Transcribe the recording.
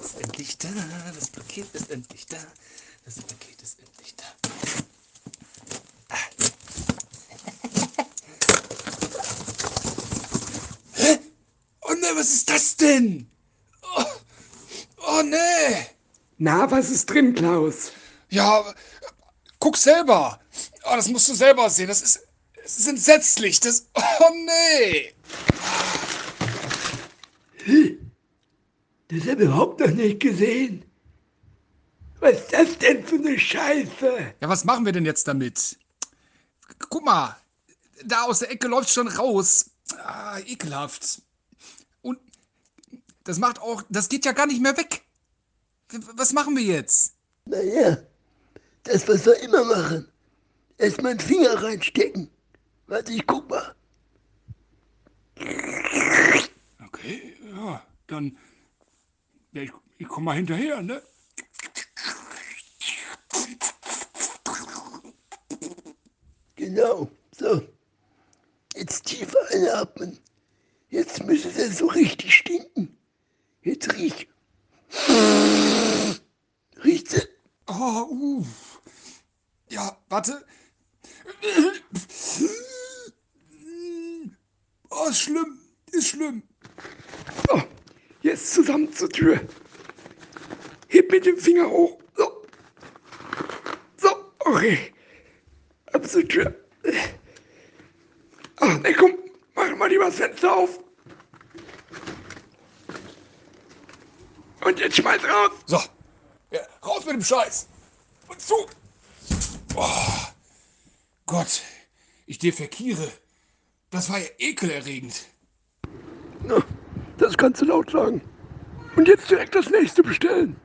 Ist endlich da. Das Paket ist endlich da. Das Paket ist endlich da. Hä? Oh ne, was ist das denn? Oh, oh ne. Na, was ist drin, Klaus? Ja, guck selber. Oh, das musst du selber sehen. Das ist, das ist entsetzlich. Das. Oh nee. Das habe ich überhaupt noch nicht gesehen. Was ist das denn für eine Scheiße? Ja, was machen wir denn jetzt damit? Guck mal, da aus der Ecke läuft schon raus. Ah, ekelhaft. Und das macht auch, das geht ja gar nicht mehr weg. Was machen wir jetzt? Naja, das, was wir immer machen. Erstmal einen Finger reinstecken. Warte, ich guck mal. Okay, ja, dann. Ja, ich, ich komm mal hinterher, ne? Genau, so. Jetzt tiefer einatmen. Jetzt müsste es so richtig stinken. Jetzt riech. Riecht? Oh, uh. Ja, warte. Oh, ist schlimm. Ist schlimm. Jetzt zusammen zur Tür. Heb mit dem Finger hoch. So. So, okay. Ab zur Tür. Ach, ne, komm. Mach mal lieber das Fenster auf. Und jetzt schmeiß raus. So. Ja, raus mit dem Scheiß. Und zu. Oh. Gott. Ich defekiere. Das war ja ekelerregend. Na, das kannst du laut sagen. Und jetzt direkt das nächste bestellen.